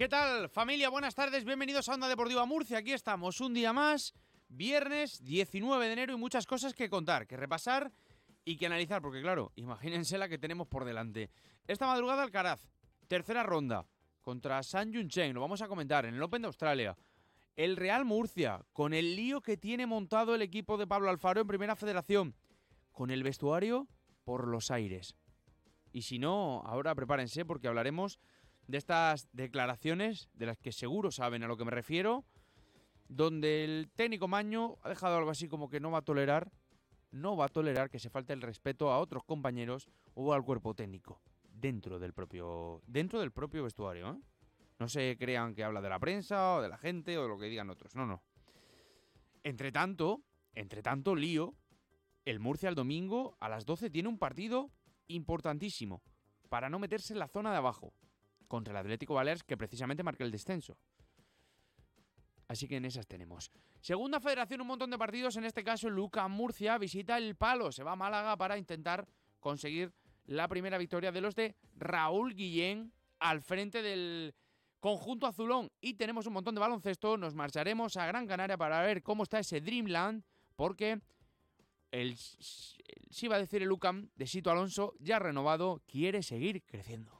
¿Qué tal, familia? Buenas tardes, bienvenidos a Onda Deportiva Murcia. Aquí estamos, un día más, viernes 19 de enero y muchas cosas que contar, que repasar y que analizar, porque claro, imagínense la que tenemos por delante. Esta madrugada Alcaraz, tercera ronda, contra San Yun Chen, lo vamos a comentar en el Open de Australia. El Real Murcia, con el lío que tiene montado el equipo de Pablo Alfaro en Primera Federación, con el vestuario por los aires. Y si no, ahora prepárense porque hablaremos de estas declaraciones, de las que seguro saben a lo que me refiero, donde el técnico Maño ha dejado algo así como que no va a tolerar, no va a tolerar que se falte el respeto a otros compañeros o al cuerpo técnico dentro del propio dentro del propio vestuario. ¿eh? No se crean que habla de la prensa o de la gente o de lo que digan otros. No, no. Entre tanto, entre tanto lío, el Murcia el domingo a las 12 tiene un partido importantísimo para no meterse en la zona de abajo contra el Atlético Baleares que precisamente marca el descenso. Así que en esas tenemos. Segunda federación, un montón de partidos. En este caso, Luca Murcia visita el palo. Se va a Málaga para intentar conseguir la primera victoria de los de Raúl Guillén al frente del conjunto azulón. Y tenemos un montón de baloncesto. Nos marcharemos a Gran Canaria para ver cómo está ese Dreamland. Porque el, si va a decir el Lucam de Sito Alonso, ya renovado, quiere seguir creciendo.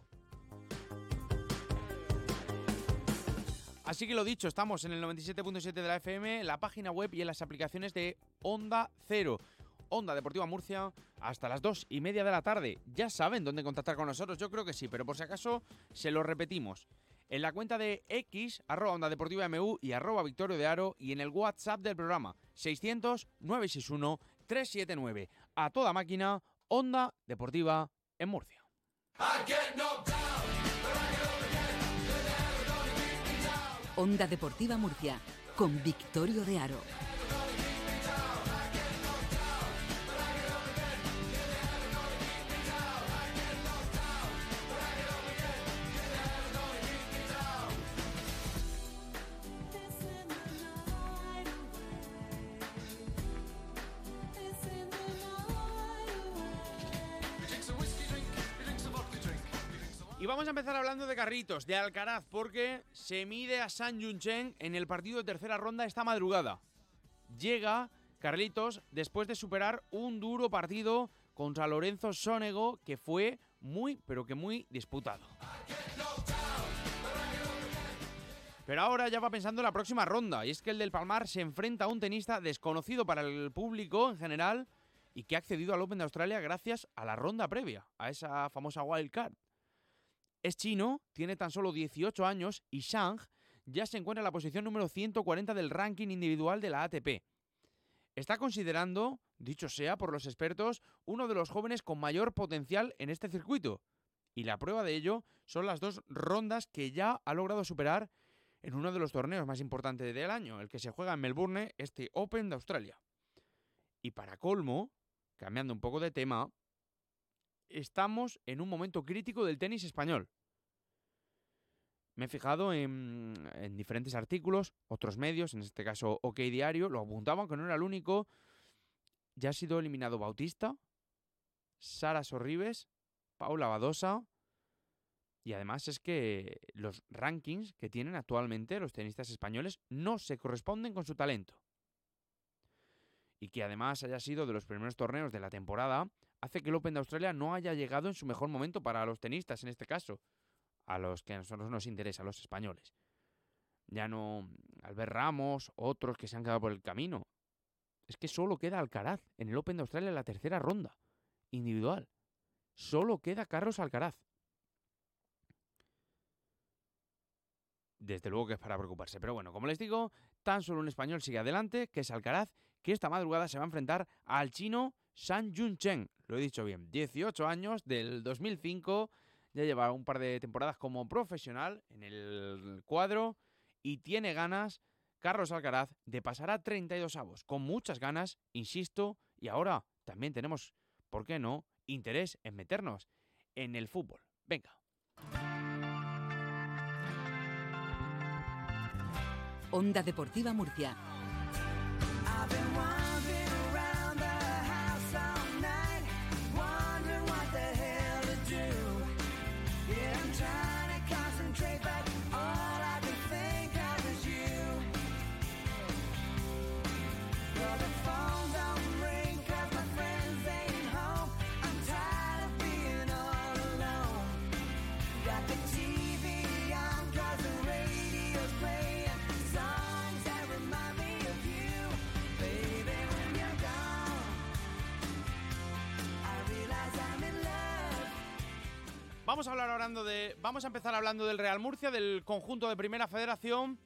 Así que lo dicho, estamos en el 97.7 de la FM, la página web y en las aplicaciones de Onda Cero. Onda Deportiva Murcia hasta las 2 y media de la tarde. Ya saben dónde contactar con nosotros, yo creo que sí, pero por si acaso se lo repetimos. En la cuenta de X, arroba Onda Deportiva MU y arroba Victorio de Aro y en el WhatsApp del programa 600-961-379. A toda máquina, Onda Deportiva en Murcia. Onda Deportiva Murcia, con Victorio de Aro. Y vamos a empezar hablando de carritos, de Alcaraz, porque se mide a San Yunchen en el partido de tercera ronda esta madrugada. Llega Carlitos después de superar un duro partido contra Lorenzo Sonego que fue muy, pero que muy disputado. Pero ahora ya va pensando en la próxima ronda, y es que el del Palmar se enfrenta a un tenista desconocido para el público en general y que ha accedido al Open de Australia gracias a la ronda previa, a esa famosa wild card. Es chino, tiene tan solo 18 años y Shang ya se encuentra en la posición número 140 del ranking individual de la ATP. Está considerando, dicho sea por los expertos, uno de los jóvenes con mayor potencial en este circuito. Y la prueba de ello son las dos rondas que ya ha logrado superar en uno de los torneos más importantes del año, el que se juega en Melbourne, este Open de Australia. Y para colmo, cambiando un poco de tema, estamos en un momento crítico del tenis español. Me he fijado en, diferentes artículos, otros medios, en este caso OK Diario, lo apuntaban que no era el único. Ya ha sido eliminado Bautista, Sara Sorribes, Paula Badosa. Y además es que los rankings que tienen actualmente los tenistas españoles no se corresponden con su talento. Y que además haya sido de los primeros torneos de la temporada hace que el Open de Australia no haya llegado en su mejor momento para los tenistas, en este caso, a los que a nosotros nos interesa, a los españoles. Ya no Albert Ramos, otros que se han quedado por el camino. Es que solo queda Alcaraz en el Open de Australia en la tercera ronda, individual. Solo queda Carlos Alcaraz. Desde luego que es para preocuparse. Pero bueno, como les digo, tan solo un español sigue adelante, que es Alcaraz, que esta madrugada se va a enfrentar al chino San Yun Chen, lo he dicho bien, 18 años, del 2005, ya lleva un par de temporadas como profesional en el cuadro y tiene ganas, Carlos Alcaraz, de pasar a 32 avos, con muchas ganas, insisto, y ahora también tenemos, ¿por qué no?, interés en meternos en el fútbol. Venga. Onda Deportiva Murcia Vamos a hablar hablando de. Vamos a empezar hablando del Real Murcia, del conjunto de Primera Federación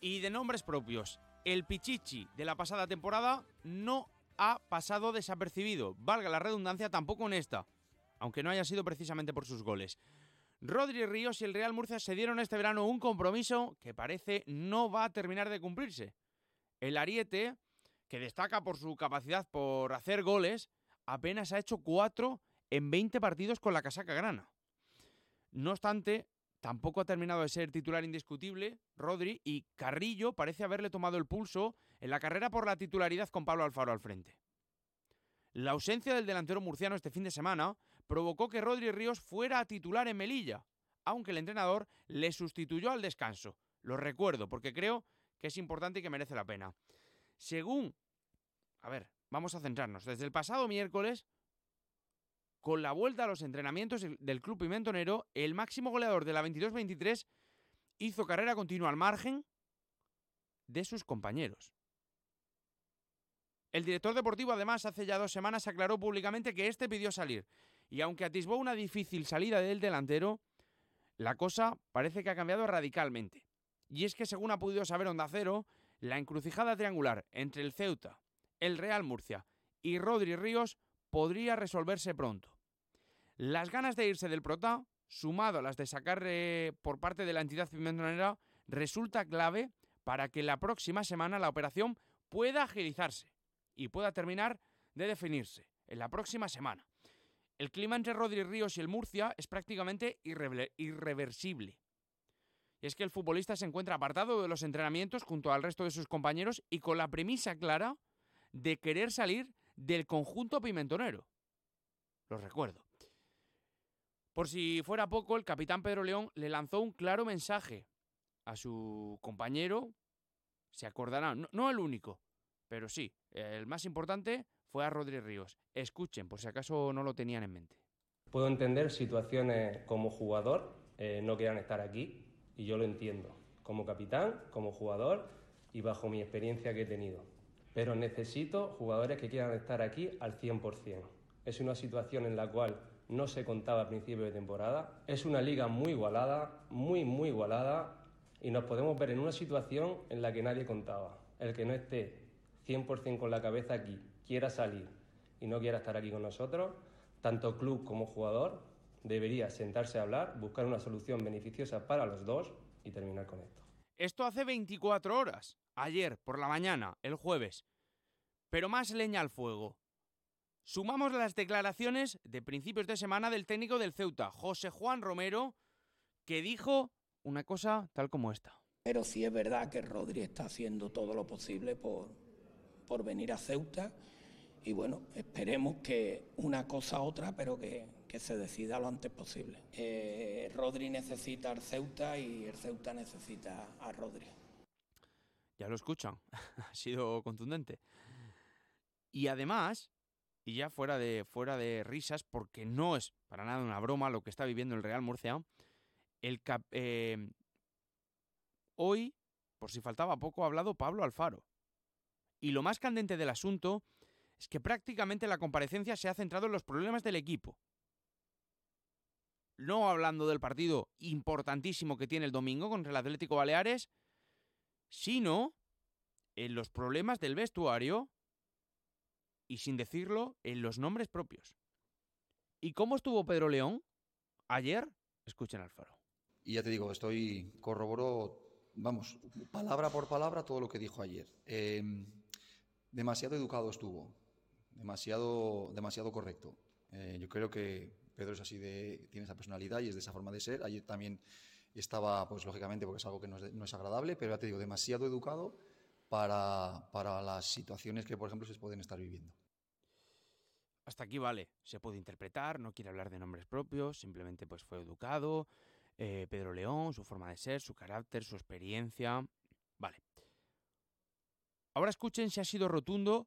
y de nombres propios. El Pichichi de la pasada temporada no ha pasado desapercibido, valga la redundancia, tampoco en esta, aunque no haya sido precisamente por sus goles. Rodri Ríos y el Real Murcia se dieron este verano un compromiso que parece no va a terminar de cumplirse. El Ariete, que destaca por su capacidad por hacer goles, apenas ha hecho cuatro en 20 partidos con la casaca grana. No obstante, tampoco ha terminado de ser titular indiscutible Rodri y Carrillo parece haberle tomado el pulso en la carrera por la titularidad con Pablo Alfaro al frente. La ausencia del delantero murciano este fin de semana provocó que Rodri Ríos fuera a titular en Melilla, aunque el entrenador le sustituyó al descanso. Lo recuerdo porque creo que es importante y que merece la pena. Según... A ver, vamos a centrarnos. Desde el pasado miércoles, con la vuelta a los entrenamientos del Club Pimentonero, el máximo goleador de la 22-23 hizo carrera continua al margen de sus compañeros. El director deportivo además hace ya dos semanas aclaró públicamente que este pidió salir y aunque atisbó una difícil salida del delantero, la cosa parece que ha cambiado radicalmente. Y es que según ha podido saber Onda Cero, la encrucijada triangular entre el Ceuta, el Real Murcia y Rodri Ríos podría resolverse pronto. Las ganas de irse del Prota, sumado a las de sacar por parte de la entidad pimentonera, resulta clave para que la próxima semana la operación pueda agilizarse y pueda terminar de definirse en la próxima semana. El clima entre Rodri Ríos y el Murcia es prácticamente irreversible. Y es que el futbolista se encuentra apartado de los entrenamientos junto al resto de sus compañeros y con la premisa clara de querer salir del conjunto pimentonero. Lo recuerdo. Por si fuera poco, el capitán Pedro León le lanzó un claro mensaje a su compañero. Se acordarán, no, el único, pero sí, el más importante fue a Rodri Ríos. Escuchen, por si acaso no lo tenían en mente. Puedo entender situaciones como jugador, eh, no quieran estar aquí, y yo lo entiendo, como capitán, como jugador y bajo mi experiencia que he tenido pero necesito jugadores que quieran estar aquí al 100%. Es una situación en la cual no se contaba a principio de temporada. Es una liga muy igualada, muy, muy igualada, y nos podemos ver en una situación en la que nadie contaba. El que no esté 100% con la cabeza aquí, quiera salir y no quiera estar aquí con nosotros, tanto club como jugador, debería sentarse a hablar, buscar una solución beneficiosa para los dos y terminar con esto. Esto hace 24 horas ayer por la mañana, el jueves. Pero más leña al fuego. Sumamos las declaraciones de principios de semana del técnico del Ceuta, José Juan Romero, que dijo una cosa tal como esta. Pero sí es verdad que Rodri está haciendo todo lo posible por, por venir a Ceuta y bueno, esperemos que una cosa u otra, pero que, que se decida lo antes posible. Eh, Rodri necesita al Ceuta y el Ceuta necesita a Rodri. Ya lo escuchan, ha sido contundente. Y además, y ya fuera de, fuera de risas, porque no es para nada una broma lo que está viviendo el Real Murcia, el eh, hoy, por si faltaba poco, ha hablado Pablo Alfaro. Y lo más candente del asunto es que prácticamente la comparecencia se ha centrado en los problemas del equipo. No hablando del partido importantísimo que tiene el domingo contra el Atlético Baleares, sino en los problemas del vestuario y sin decirlo, en los nombres propios. ¿Y cómo estuvo Pedro León ayer? Escuchen al faro. Y ya te digo, estoy corroboro, vamos, palabra por palabra todo lo que dijo ayer. Em, demasiado educado estuvo, demasiado, demasiado correcto. Eh, yo creo que Pedro es así de, tiene esa personalidad y es de esa forma de ser. Ayer también estaba, pues lógicamente, porque es algo que no es, no es agradable, pero ya te digo, demasiado educado para, para, las situaciones que, por ejemplo, se pueden estar viviendo. Hasta aquí vale, se puede interpretar, no quiere hablar de nombres propios, simplemente pues fue educado, eh, Pedro León, su forma de ser, su carácter, su experiencia. Vale. Ahora escuchen si ha sido rotundo,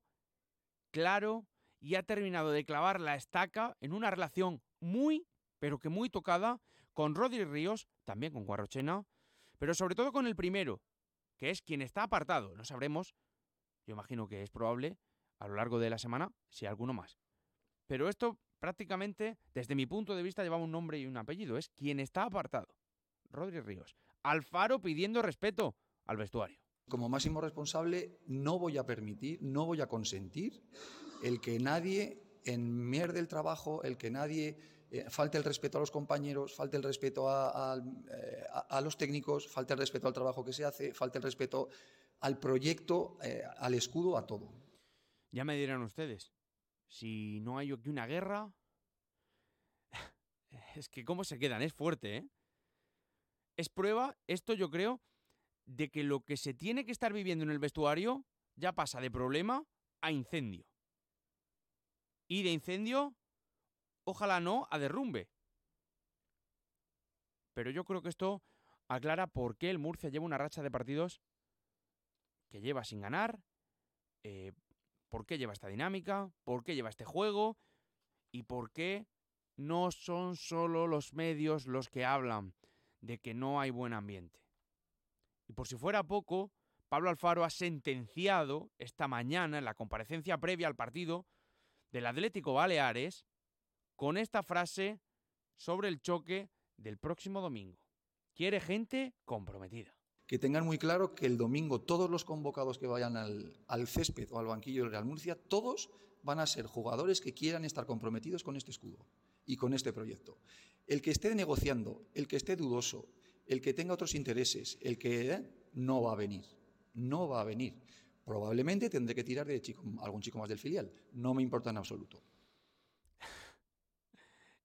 claro y ha terminado de clavar la estaca en una relación muy, pero que muy tocada con Rodri Ríos, también con Guarrochena, pero sobre todo con el primero, que es quien está apartado. No sabremos, yo imagino que es probable, a lo largo de la semana, si alguno más. Pero esto prácticamente, desde mi punto de vista, llevaba un nombre y un apellido. Es quien está apartado. Rodri Ríos. Alfaro pidiendo respeto al vestuario. Como máximo responsable, no voy a permitir, no voy a consentir el que nadie enmierde el trabajo, el que nadie eh, falte el respeto a los compañeros, falte el respeto a, eh, los técnicos, falte el respeto al trabajo que se hace, falte el respeto al proyecto, eh, al escudo, a todo. Ya me dirán ustedes, si no hay aquí una guerra, es que cómo se quedan, es fuerte, ¿eh? Es prueba, esto yo creo, de que lo que se tiene que estar viviendo en el vestuario ya pasa de problema a incendio. Y de incendio, ojalá no, a derrumbe. Pero yo creo que esto aclara por qué el Murcia lleva una racha de partidos que lleva sin ganar, eh, por qué lleva esta dinámica, por qué lleva este juego y por qué no son solo los medios los que hablan de que no hay buen ambiente. Y por si fuera poco, Pablo Alfaro ha sentenciado esta mañana en la comparecencia previa al partido del Atlético Baleares con esta frase sobre el choque del próximo domingo. Quiere gente comprometida. Que tengan muy claro que el domingo todos los convocados que vayan al, césped o al banquillo del Real Murcia, todos van a ser jugadores que quieran estar comprometidos con este escudo y con este proyecto. El que esté negociando, el que esté dudoso, el que tenga otros intereses, el que eh, no va a venir, no va a venir. Probablemente tendré que tirar de algún chico más del filial. No me importa en absoluto.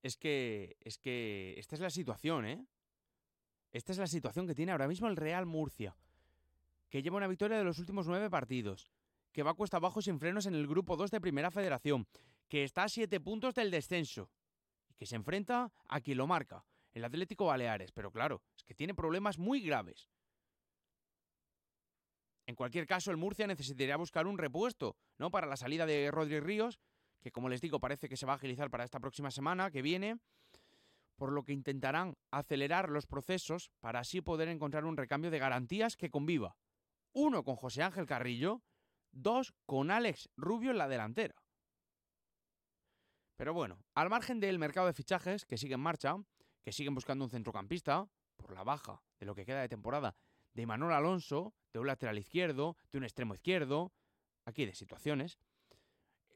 Es que, es que esta es la situación, ¿eh? Esta es la situación que tiene ahora mismo el Real Murcia, que lleva una victoria de los últimos nueve partidos, que va cuesta abajo sin frenos en el grupo 2 de Primera Federación, que está a siete puntos del descenso, y que se enfrenta a quien lo marca, el Atlético Baleares, pero claro, es que tiene problemas muy graves. En cualquier caso, el Murcia necesitaría buscar un repuesto, ¿no? Para la salida de Rodri Ríos, que como les digo, parece que se va a agilizar para esta próxima semana que viene, por lo que intentarán acelerar los procesos para así poder encontrar un recambio de garantías que conviva. Uno con José Ángel Carrillo, dos con Alex Rubio en la delantera. Pero bueno, al margen del mercado de fichajes que sigue en marcha, que siguen buscando un centrocampista, por la baja de lo que queda de temporada, de Manuel Alonso, de un lateral izquierdo, de un extremo izquierdo, aquí de situaciones.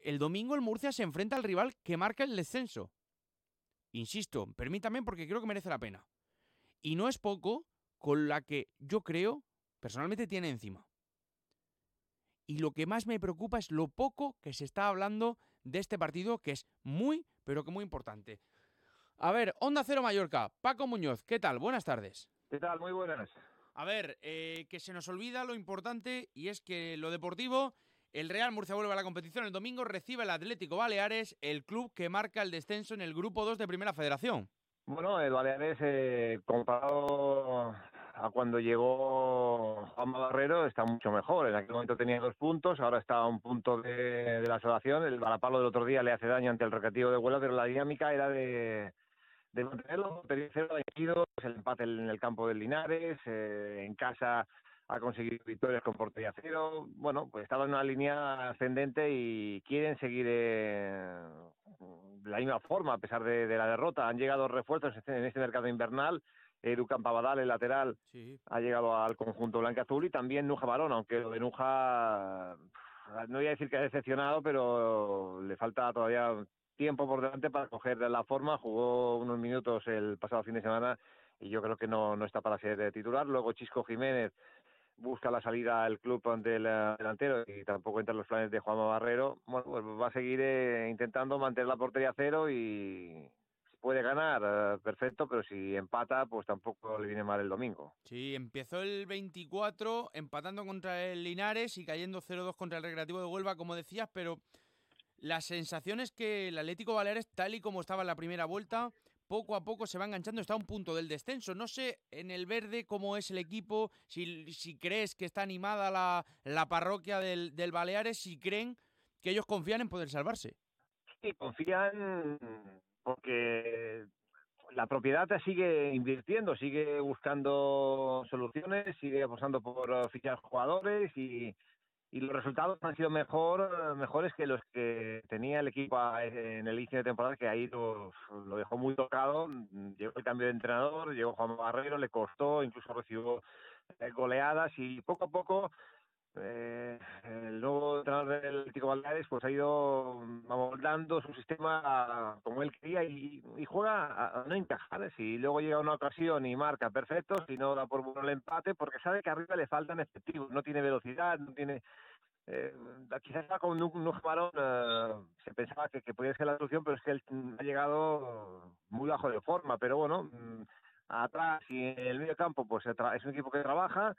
El domingo el Murcia se enfrenta al rival que marca el descenso. Insisto, permítame porque creo que merece la pena. Y no es poco con la que yo creo, personalmente, tiene encima. Y lo que más me preocupa es lo poco que se está hablando de este partido, que es muy, pero que muy importante. A ver, Onda Cero Mallorca, Paco Muñoz, ¿qué tal? Buenas tardes. ¿Qué tal? Muy buenas. A ver, eh, que se nos olvida lo importante y es que lo deportivo, el Real Murcia vuelve a la competición el domingo, recibe el Atlético Baleares, el club que marca el descenso en el grupo 2 de Primera Federación. Bueno, el Baleares, eh, comparado a cuando llegó Juan Barrero, está mucho mejor. En aquel momento tenía dos puntos, ahora está a un punto de, la salvación. El balapalo del otro día le hace daño ante el recreativo de Huelva, pero la dinámica era de, de mantenerlo, el empate en el campo del Linares, eh, en casa ha conseguido victorias con portería cero. Bueno, pues estaba en una línea ascendente y quieren seguir eh, de la misma forma a pesar de, la derrota. Han llegado refuerzos en este mercado invernal. Edu Campabadal, el lateral, ha llegado al conjunto blanca-azul y también Nuja Barón, aunque lo de Nuja no voy a decir que ha decepcionado, pero le falta todavía tiempo por delante para coger la forma. Jugó unos minutos el pasado fin de semana y yo creo que no, no está para ser titular. Luego Chisco Jiménez busca la salida al club ante el eh, delantero y tampoco entra en los planes de Juan Barrero. Bueno, pues va a seguir eh, intentando mantener la portería cero y puede ganar, eh, perfecto, pero si empata, pues tampoco le viene mal el domingo. Sí, empezó el 24 empatando contra el Linares y cayendo 0-2 contra el Recreativo de Huelva, como decías, pero la sensación es que el Atlético Baleares, tal y como estaba en la primera vuelta, poco a poco se va enganchando, está a un punto del descenso. No sé en el verde cómo es el equipo, si, si crees que está animada la, la parroquia del, del, Baleares, si creen que ellos confían en poder salvarse. Sí, confían porque la propiedad sigue invirtiendo, sigue buscando soluciones, sigue apostando por fichar jugadores y y los resultados han sido mejor mejores que los que tenía el equipo en el inicio de temporada, que ahí lo, lo dejó muy tocado. Llegó el cambio de entrenador, llegó Juan Barrero, le costó, incluso recibió eh, goleadas y poco a poco eh, el nuevo entrenador del Atlético Baleares pues ha ido amoldando su sistema como él quería y, juega a, no encajar. Si luego llega una ocasión y marca perfecto, si no da por bueno el empate, porque sabe que arriba le faltan efectivos, no tiene velocidad, no tiene... Eh, quizás con un, varón eh, se pensaba que, que podía ser la solución, pero es que él ha llegado muy bajo de forma. Pero bueno, mm, atrás y en el medio campo, pues es un equipo que trabaja,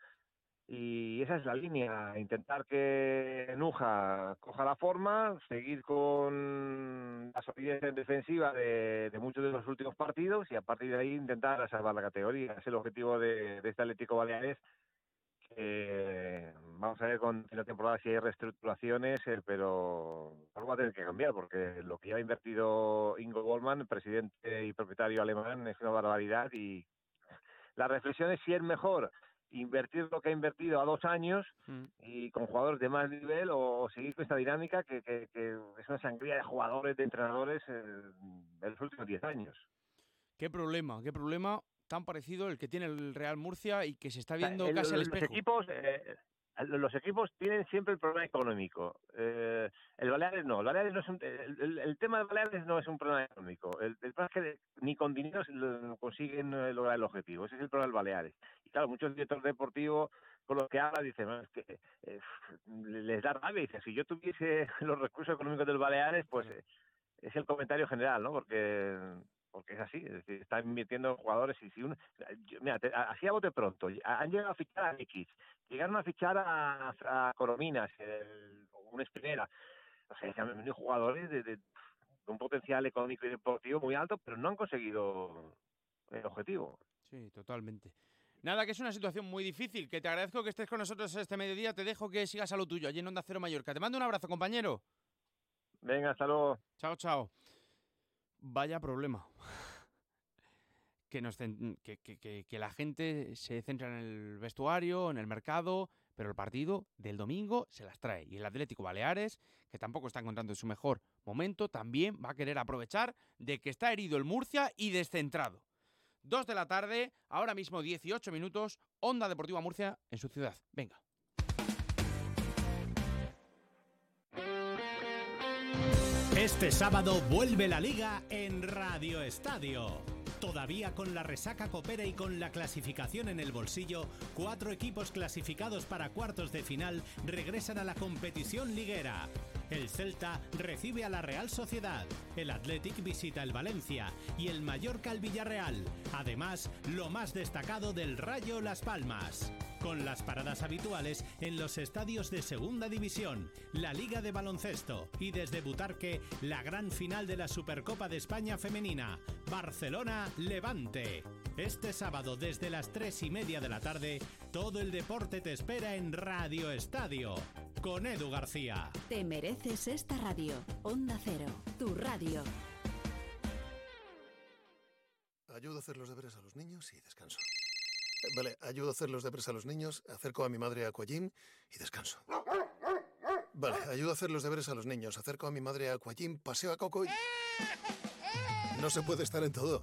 y esa es la línea, intentar que Nuja coja la forma, seguir con la solidez defensiva de, muchos de los últimos partidos y a partir de ahí intentar salvar la categoría. Es el objetivo de, este Atlético Baleares. vamos a ver con la temporada si hay reestructuraciones, eh, pero algo va a tener que cambiar porque lo que ya ha invertido Ingo Goldman, presidente y propietario alemán, es una barbaridad y la reflexión es si es mejor invertir lo que ha invertido a dos años mm. y con jugadores de más nivel o, seguir con esta dinámica que, es una sangría de jugadores, de entrenadores en los últimos diez años. Qué problema, qué problema tan parecido el que tiene el Real Murcia y que se está viendo casi al espejo. Los equipos, eh, los equipos tienen siempre el problema económico. Eh, el Baleares no. El, Baleares no es un, el, tema del Baleares no es un problema económico. El, problema es que ni con dinero consiguen eh, lograr el objetivo. Ese es el problema del Baleares. Y claro, muchos directores deportivos con los que habla dicen, es que eh, les da rabia. Dice, si yo tuviese los recursos económicos del Baleares, pues es el comentario general, ¿no? Porque porque es así, es decir, están invirtiendo en jugadores y si uno, mira, así a bote pronto, han llegado a fichar a X, llegaron a fichar a, a Corominas, una espinera, o sea, se han venido jugadores de, un potencial económico y deportivo muy alto, pero no han conseguido el objetivo. Sí, totalmente. Nada, que es una situación muy difícil, que te agradezco que estés con nosotros este mediodía, te dejo que sigas a lo tuyo, allí en Onda Cero Mallorca. Te mando un abrazo, compañero. Venga, hasta luego. Chao, chao. Vaya problema. Que, nos, que, la gente se centra en el vestuario, en el mercado, pero el partido del domingo se las trae. Y el Atlético Baleares, que tampoco está encontrando su mejor momento, también va a querer aprovechar de que está herido el Murcia y descentrado. Dos de la tarde, ahora mismo 18 minutos, Onda Deportiva Murcia en su ciudad. Venga. Este sábado vuelve la liga en Radio Estadio. Todavía con la resaca copera y con la clasificación en el bolsillo, cuatro equipos clasificados para cuartos de final regresan a la competición liguera. El Celta recibe a la Real Sociedad, el Athletic visita el Valencia y el Mallorca al Villarreal. Además, lo más destacado del Rayo Las Palmas. Con las paradas habituales en los estadios de Segunda División, la Liga de Baloncesto y desde Butarque, la gran final de la Supercopa de España Femenina, Barcelona-Levante. Este sábado desde las 3 y media de la tarde, todo el deporte te espera en Radio Estadio, con Edu García. Te mereces esta radio. Onda Cero, tu radio. Ayudo a hacer los deberes a los niños y descanso. Vale, ayudo a hacer los deberes a los niños, acerco a mi madre a Aquajim y descanso. Vale, ayudo a hacer los deberes a los niños, acerco a mi madre a Aquajim, paseo a Coco y... No se puede estar en todo.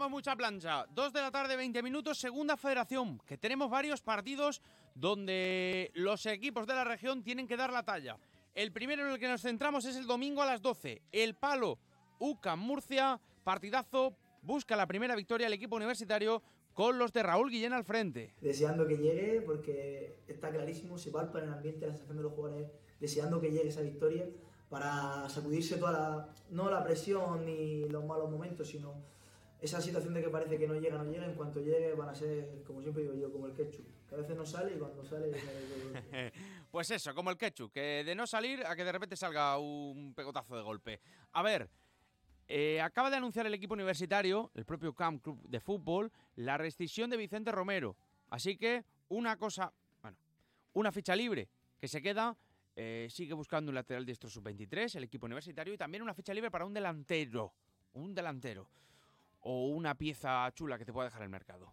tenemos mucha plancha. Dos de la tarde, 20 minutos, segunda federación, que tenemos varios partidos donde los equipos de la región tienen que dar la talla. El primero en el que nos centramos es el domingo a las 12. El Palo, UCAM Murcia, partidazo, busca la primera victoria el equipo universitario con los de Raúl Guillén al frente. Deseando que llegue, porque está clarísimo, se palpa en el ambiente la sensación de los jugadores, deseando que llegue esa victoria para sacudirse toda la, no la presión ni los malos momentos, sino esa situación de que parece que no llega, no llega, en cuanto llegue van a ser, como siempre digo yo, como el ketchup, que a veces no sale y cuando sale... pues eso, como el ketchup, que de no salir a que de repente salga un pegotazo de golpe. A ver, eh, acaba de anunciar el equipo universitario, el propio Camp Club de Fútbol, la rescisión de Vicente Romero. Así que una cosa, bueno, una ficha libre que se queda eh, sigue buscando un lateral diestro sub-23, el equipo universitario, y también una ficha libre para un delantero. Un delantero. O una pieza chula que te pueda dejar el mercado.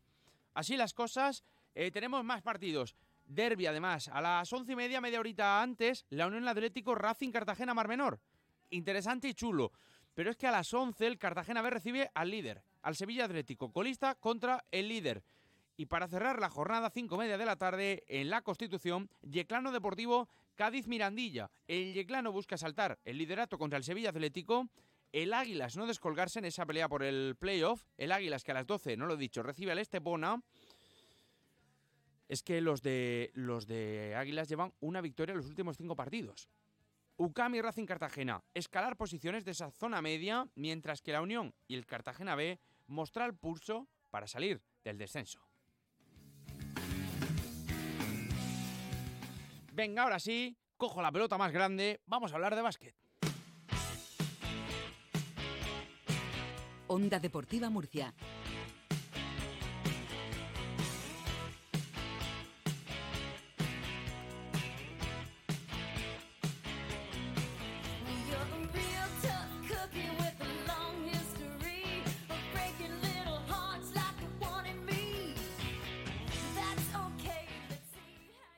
Así las cosas, eh, tenemos más partidos. Derby, además, a las once y media, media horita antes, la Unión Atlético Racing Cartagena Mar Menor. Interesante y chulo. Pero es que a las 11 el Cartagena B recibe al líder, al Sevilla Atlético, colista contra el líder. Y para cerrar la jornada, cinco media de la tarde, en la Constitución, Yeclano Deportivo Cádiz Mirandilla. El Yeclano busca saltar el liderato contra el Sevilla Atlético. El Águilas no descolgarse en esa pelea por el playoff. El Águilas que a las 12, no lo he dicho, recibe al Estepona. Es que los de, los de Águilas llevan una victoria en los últimos cinco partidos. UCAM y Racing Cartagena escalar posiciones de esa zona media, mientras que la Unión y el Cartagena B mostrar el pulso para salir del descenso. Venga, ahora sí, cojo la pelota más grande, vamos a hablar de básquet. Onda Deportiva Murcia.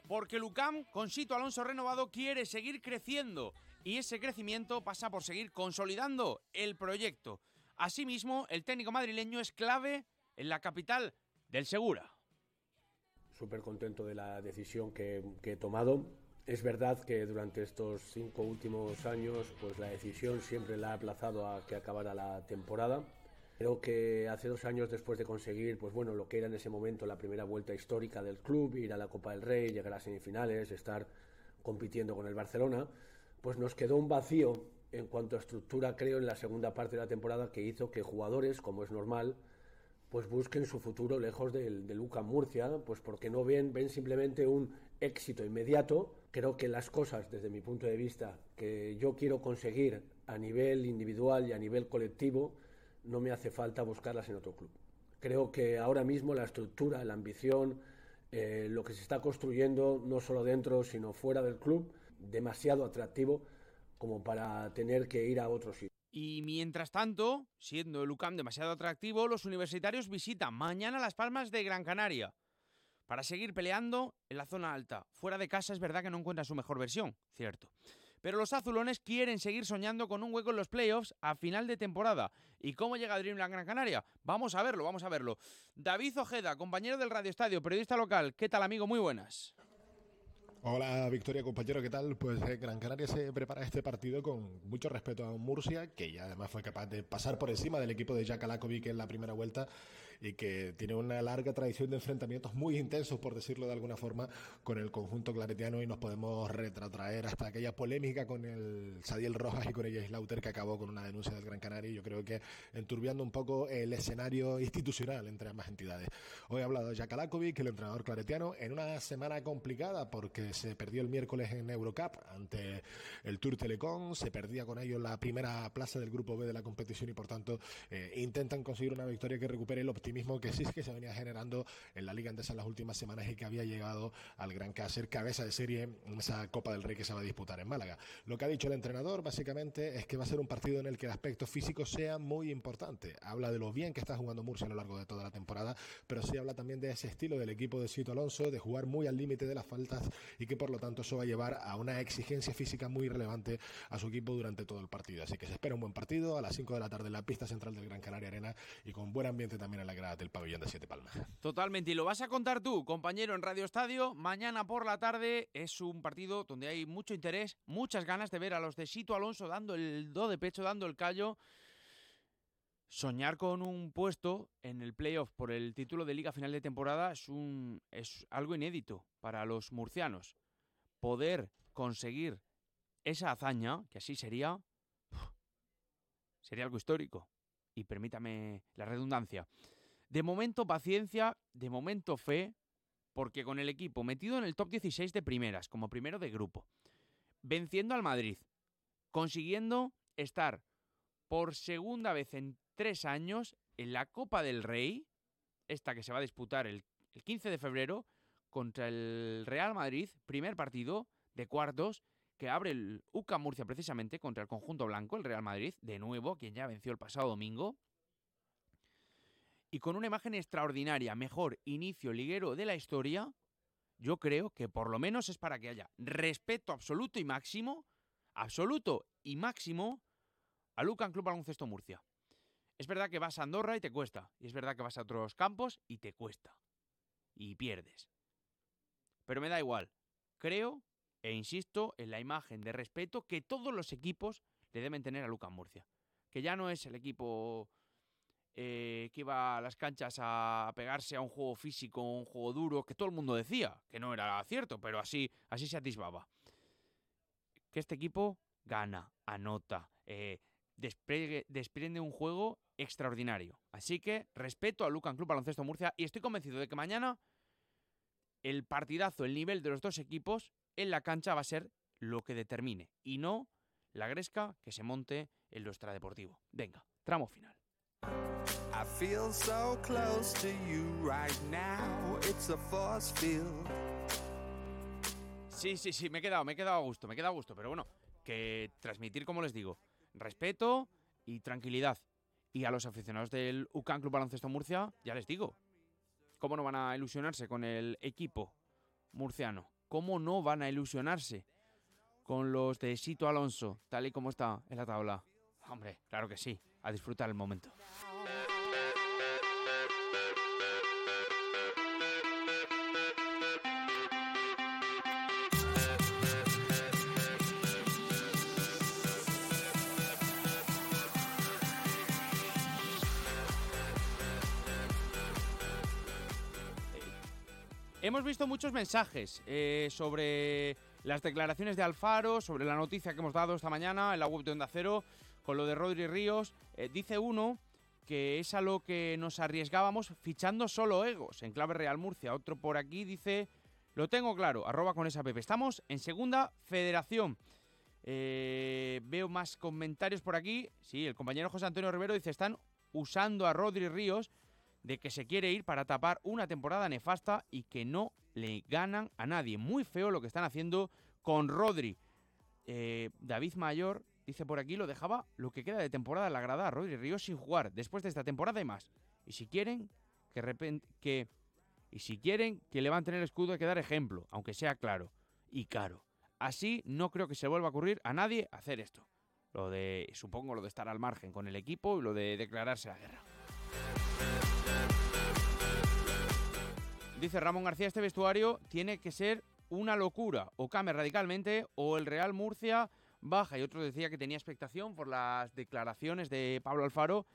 Porque Lucam, con Sito Alonso renovado, quiere seguir creciendo. Y ese crecimiento pasa por seguir consolidando el proyecto. Asimismo, el técnico madrileño es clave en la capital del Segura. Súper contento de la decisión que, he tomado. Es verdad que durante estos cinco últimos años, pues la decisión siempre la ha aplazado a que acabara la temporada Creo que hace dos años después de conseguir, pues bueno, lo que era en ese momento la primera vuelta histórica del club, ir a la Copa del Rey, llegar a semifinales, estar compitiendo con el Barcelona, pues nos quedó un vacío en cuanto a estructura, creo, en la segunda parte de la temporada que hizo que jugadores, como es normal, pues busquen su futuro lejos de Luca Murcia, pues porque no ven, ven simplemente un éxito inmediato. Creo que las cosas, desde mi punto de vista, que yo quiero conseguir a nivel individual y a nivel colectivo, no me hace falta buscarlas en otro club. Creo que ahora mismo la estructura, la ambición, eh, lo que se está construyendo, no solo dentro, sino fuera del club, demasiado atractivo como para tener que ir a otro sitio. Y mientras tanto, siendo el UCAM demasiado atractivo, los universitarios visitan mañana Las Palmas de Gran Canaria para seguir peleando en la zona alta. Fuera de casa es verdad que no encuentra su mejor versión, cierto. Pero los azulones quieren seguir soñando con un hueco en los playoffs a final de temporada. ¿Y cómo llega Dreamland Gran Canaria? Vamos a verlo, vamos a verlo. David Ojeda, compañero del Radio Estadio, periodista local. ¿Qué tal, amigo? Muy buenas. Hola Victoria, compañero, ¿qué tal? Pues eh, Gran Canaria se prepara este partido con mucho respeto a Murcia, que ya además fue capaz de pasar por encima del equipo de Jack Alakovic en la primera vuelta y que tiene una larga tradición de enfrentamientos muy intensos, por decirlo de alguna forma, con el conjunto claretiano y nos podemos retrotraer hasta aquella polémica con el Sadiel Rojas y con ella Slaughter que acabó con una denuncia del Gran Canaria y yo creo que enturbiando un poco el escenario institucional entre ambas entidades. Hoy ha hablado Jack Alakovic, el entrenador claretiano, en una semana complicada porque se perdió el miércoles en Eurocup ante el Tour Telecom, se perdía con ello la primera plaza del grupo B de la competición y por tanto eh, intentan conseguir una victoria que recupere el optimismo que sí que se venía generando en la Liga Andesa en las últimas semanas y que había llegado al Gran Cácer, cabeza de serie en esa Copa del Rey que se va a disputar en Málaga. Lo que ha dicho el entrenador básicamente es que va a ser un partido en el que el aspecto físico sea muy importante. Habla de lo bien que está jugando Murcia a lo largo de toda la temporada, pero sí habla también de ese estilo del equipo de Sito Alonso, de jugar muy al límite de las faltas y que por lo tanto eso va a llevar a una exigencia física muy relevante a su equipo durante todo el partido. Así que se espera un buen partido a las 5 de la tarde en la pista central del Gran Canaria Arena y con buen ambiente también en la del pabellón de Siete Palmas. Totalmente, y lo vas a contar tú, compañero, en Radio Estadio. Mañana por la tarde es un partido donde hay mucho interés, muchas ganas de ver a los de Sito Alonso dando el do de pecho, dando el callo. Soñar con un puesto en el playoff por el título de liga final de temporada es, un, es algo inédito para los murcianos poder conseguir esa hazaña, que así sería, sería algo histórico. y permítame la redundancia, de momento paciencia, de momento fe, porque con el equipo metido en el top 16 de primeras, como primero de grupo, venciendo al Madrid, consiguiendo estar por segunda vez en tres años en la Copa del Rey, esta que se va a disputar el, 15 de febrero contra el Real Madrid, primer partido de cuartos que abre el UCA Murcia precisamente contra el conjunto blanco, el Real Madrid, de nuevo, quien ya venció el pasado domingo. Y con una imagen extraordinaria, mejor inicio liguero de la historia, yo creo que por lo menos es para que haya respeto absoluto y máximo, absoluto y máximo, a Lucan Club Baloncesto Murcia. Es verdad que vas a Andorra y te cuesta, y es verdad que vas a otros campos y te cuesta, y pierdes. Pero me da igual, creo e insisto en la imagen de respeto que todos los equipos le deben tener a Lucan Murcia, que ya no es el equipo eh, que iba a las canchas a pegarse a un juego físico, un juego duro, que todo el mundo decía que no era cierto, pero así, así se atisbaba. Que este equipo gana, anota, eh, desprende un juego extraordinario. Así que respeto a Lucan Club Baloncesto Murcia y estoy convencido de que mañana el partidazo, el nivel de los dos equipos en la cancha va a ser lo que determine y no la gresca que se monte en lo extradeportivo. Venga, tramo final. I feel so close to you right now. It's a force field. Sí, sí, sí, me he quedado, me he quedado a gusto, me he quedado a gusto, pero bueno, que transmitir, como les digo, respeto y tranquilidad. Y a los aficionados del UCAN Club Baloncesto Murcia, ya les digo, ¿cómo no van a ilusionarse con el equipo murciano? ¿Cómo no van a ilusionarse con los de Sito Alonso, tal y como está en la tabla? Hombre, claro que sí, a disfrutar el momento. Hemos visto muchos mensajes eh, sobre las declaraciones de Alfaro, sobre la noticia que hemos dado esta mañana en la web de Onda Cero, con lo de Rodri Ríos. Eh, dice uno que es a lo que nos arriesgábamos fichando solo egos en clave Real Murcia. Otro por aquí dice, lo tengo claro, arroba con esa Pepe. Estamos en segunda federación. Eh, veo más comentarios por aquí. Sí, el compañero José Antonio Rivero dice, están usando a Rodri Ríos de que se quiere ir para tapar una temporada nefasta y que no le ganan a nadie. Muy feo lo que están haciendo con Rodri. Eh, David Mayor dice por aquí, lo dejaba lo que queda de temporada en la grada a Rodri Ríos sin jugar después de esta temporada y más. Y si quieren que, repente, que y si quieren que el escudo hay que dar ejemplo, aunque sea claro y caro. Así no creo que se vuelva a ocurrir a nadie hacer esto. Lo de, supongo, lo de estar al margen con el equipo y lo de declararse la guerra. Dice Ramón García, este vestuario tiene que ser una locura. O cambia radicalmente o el Real Murcia baja. Y otro decía que tenía expectación por las declaraciones de Pablo Alfaro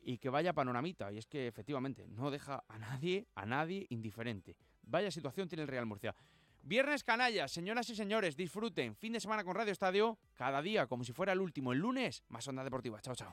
y que vaya panoramita. Y es que efectivamente no deja a nadie, a nadie indiferente. Vaya situación tiene el Real Murcia. Viernes canallas, señoras y señores, disfruten. Fin de semana con Radio Estadio, cada día como si fuera el último. El lunes, más onda deportiva. Chao, chao.